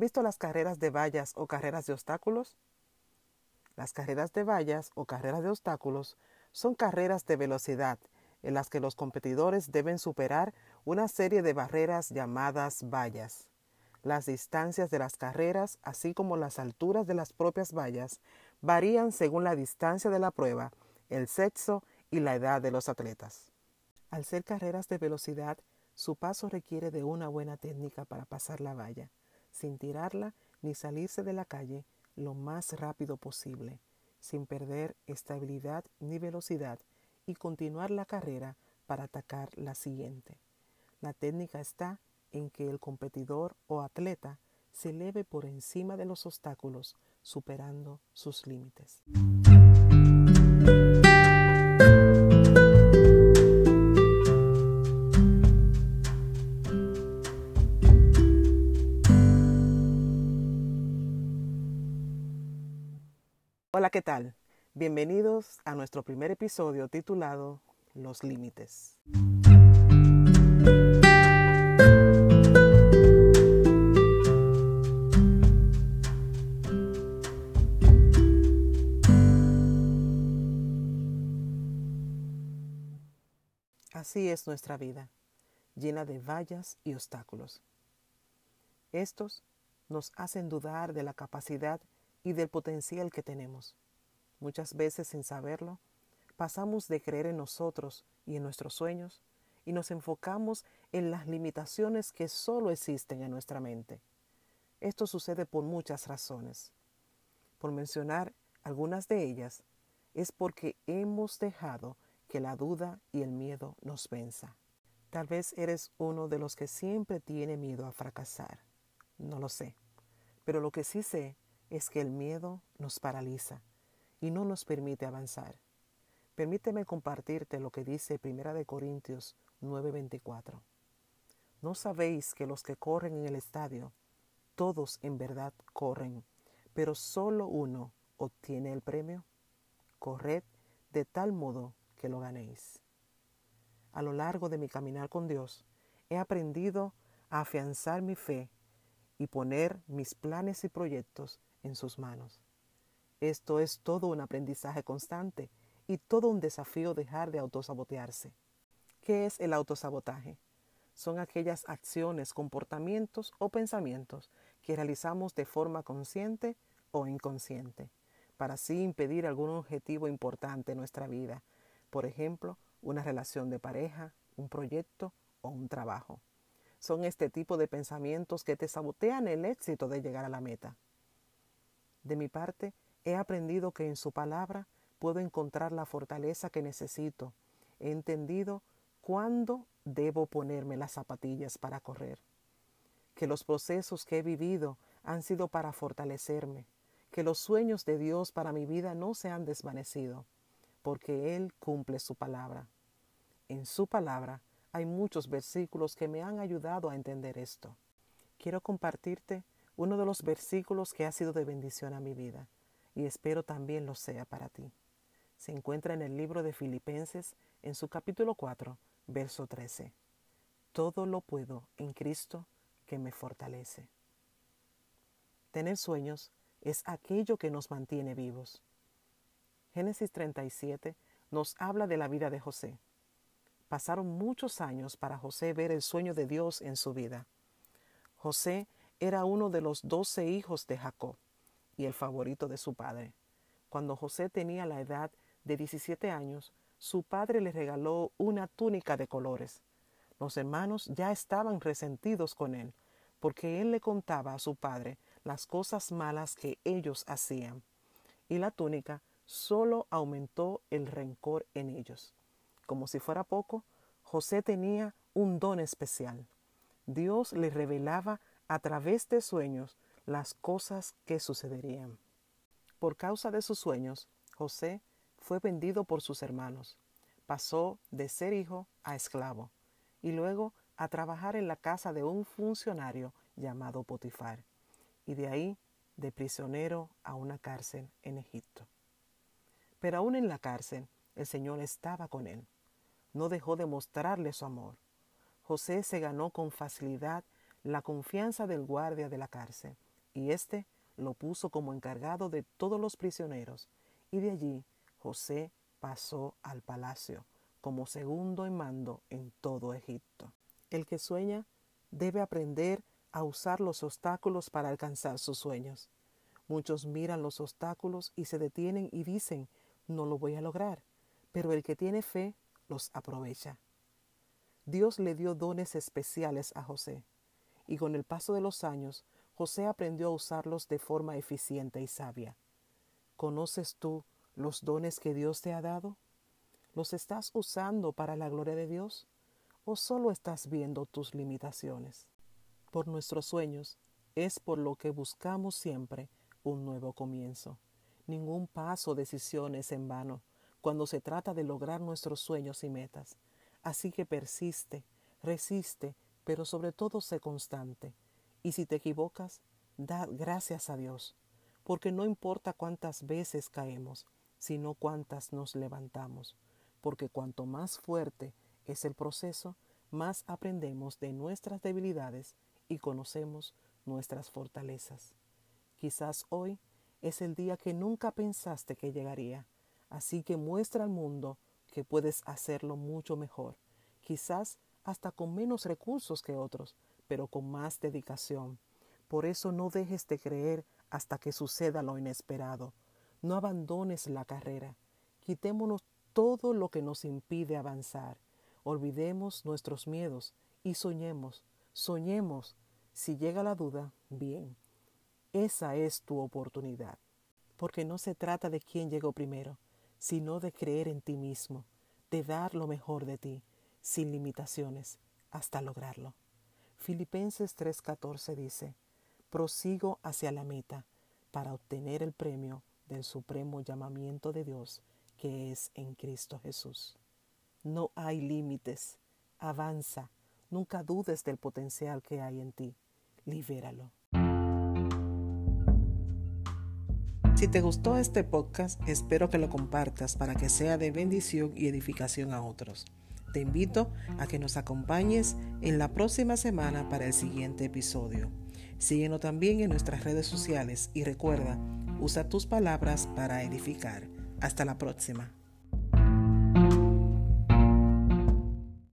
¿Han visto las carreras de vallas o carreras de obstáculos? Las carreras de vallas o carreras de obstáculos son carreras de velocidad en las que los competidores deben superar una serie de barreras llamadas vallas. Las distancias de las carreras, así como las alturas de las propias vallas, varían según la distancia de la prueba, el sexo y la edad de los atletas. Al ser carreras de velocidad, su paso requiere de una buena técnica para pasar la valla, sin tirarla ni salirse de la calle lo más rápido posible, sin perder estabilidad ni velocidad y continuar la carrera para atacar la siguiente. La técnica está en que el competidor o atleta se eleve por encima de los obstáculos, superando sus límites. ¿Qué tal? Bienvenidos a nuestro primer episodio titulado Los Límites. Así es nuestra vida, llena de vallas y obstáculos. Estos nos hacen dudar de la capacidad y del potencial que tenemos. Muchas veces sin saberlo, pasamos de creer en nosotros y en nuestros sueños y nos enfocamos en las limitaciones que solo existen en nuestra mente. Esto sucede por muchas razones. Por mencionar algunas de ellas, es porque hemos dejado que la duda y el miedo nos venza. Tal vez eres uno de los que siempre tiene miedo a fracasar. No lo sé. Pero lo que sí sé es que el miedo nos paraliza y no nos permite avanzar. Permíteme compartirte lo que dice Primera de Corintios 9:24. ¿No sabéis que los que corren en el estadio, todos en verdad corren, pero solo uno obtiene el premio? Corred de tal modo que lo ganéis. A lo largo de mi caminar con Dios, he aprendido a afianzar mi fe y poner mis planes y proyectos en sus manos. Esto es todo un aprendizaje constante y todo un desafío dejar de autosabotearse. ¿Qué es el autosabotaje? Son aquellas acciones, comportamientos o pensamientos que realizamos de forma consciente o inconsciente, para así impedir algún objetivo importante en nuestra vida, por ejemplo, una relación de pareja, un proyecto o un trabajo. Son este tipo de pensamientos que te sabotean el éxito de llegar a la meta. De mi parte, he aprendido que en su palabra puedo encontrar la fortaleza que necesito. He entendido cuándo debo ponerme las zapatillas para correr. Que los procesos que he vivido han sido para fortalecerme. Que los sueños de Dios para mi vida no se han desvanecido, porque Él cumple su palabra. En su palabra hay muchos versículos que me han ayudado a entender esto. Quiero compartirte uno de los versículos que ha sido de bendición a mi vida y espero también lo sea para ti. Se encuentra en el libro de Filipenses en su capítulo 4, verso 13. Todo lo puedo en Cristo que me fortalece. Tener sueños es aquello que nos mantiene vivos. Génesis 37 nos habla de la vida de José. Pasaron muchos años para José ver el sueño de Dios en su vida. José era uno de los doce hijos de Jacob y el favorito de su padre. Cuando José tenía la edad de 17 años, su padre le regaló una túnica de colores. Los hermanos ya estaban resentidos con él, porque él le contaba a su padre las cosas malas que ellos hacían, y la túnica solo aumentó el rencor en ellos. Como si fuera poco, José tenía un don especial. Dios le revelaba a través de sueños las cosas que sucederían. Por causa de sus sueños, José fue vendido por sus hermanos. Pasó de ser hijo a esclavo y luego a trabajar en la casa de un funcionario llamado Potifar y de ahí de prisionero a una cárcel en Egipto. Pero aún en la cárcel el Señor estaba con él. No dejó de mostrarle su amor. José se ganó con facilidad la confianza del guardia de la cárcel y éste lo puso como encargado de todos los prisioneros, y de allí José pasó al palacio como segundo en mando en todo Egipto. El que sueña debe aprender a usar los obstáculos para alcanzar sus sueños. Muchos miran los obstáculos y se detienen y dicen, no lo voy a lograr, pero el que tiene fe los aprovecha. Dios le dio dones especiales a José, y con el paso de los años, José aprendió a usarlos de forma eficiente y sabia. ¿Conoces tú los dones que Dios te ha dado? ¿Los estás usando para la gloria de Dios? ¿O solo estás viendo tus limitaciones? Por nuestros sueños es por lo que buscamos siempre un nuevo comienzo. Ningún paso o decisión es en vano cuando se trata de lograr nuestros sueños y metas. Así que persiste, resiste, pero sobre todo sé constante. Y si te equivocas, da gracias a Dios, porque no importa cuántas veces caemos, sino cuántas nos levantamos, porque cuanto más fuerte es el proceso, más aprendemos de nuestras debilidades y conocemos nuestras fortalezas. Quizás hoy es el día que nunca pensaste que llegaría, así que muestra al mundo que puedes hacerlo mucho mejor, quizás hasta con menos recursos que otros, pero con más dedicación. Por eso no dejes de creer hasta que suceda lo inesperado. No abandones la carrera. Quitémonos todo lo que nos impide avanzar. Olvidemos nuestros miedos y soñemos, soñemos. Si llega la duda, bien. Esa es tu oportunidad. Porque no se trata de quién llegó primero, sino de creer en ti mismo, de dar lo mejor de ti, sin limitaciones, hasta lograrlo. Filipenses 3:14 dice, prosigo hacia la meta para obtener el premio del supremo llamamiento de Dios que es en Cristo Jesús. No hay límites. Avanza. Nunca dudes del potencial que hay en ti. Libéralo. Si te gustó este podcast, espero que lo compartas para que sea de bendición y edificación a otros. Te invito a que nos acompañes en la próxima semana para el siguiente episodio. Síguenos también en nuestras redes sociales y recuerda, usa tus palabras para edificar. Hasta la próxima.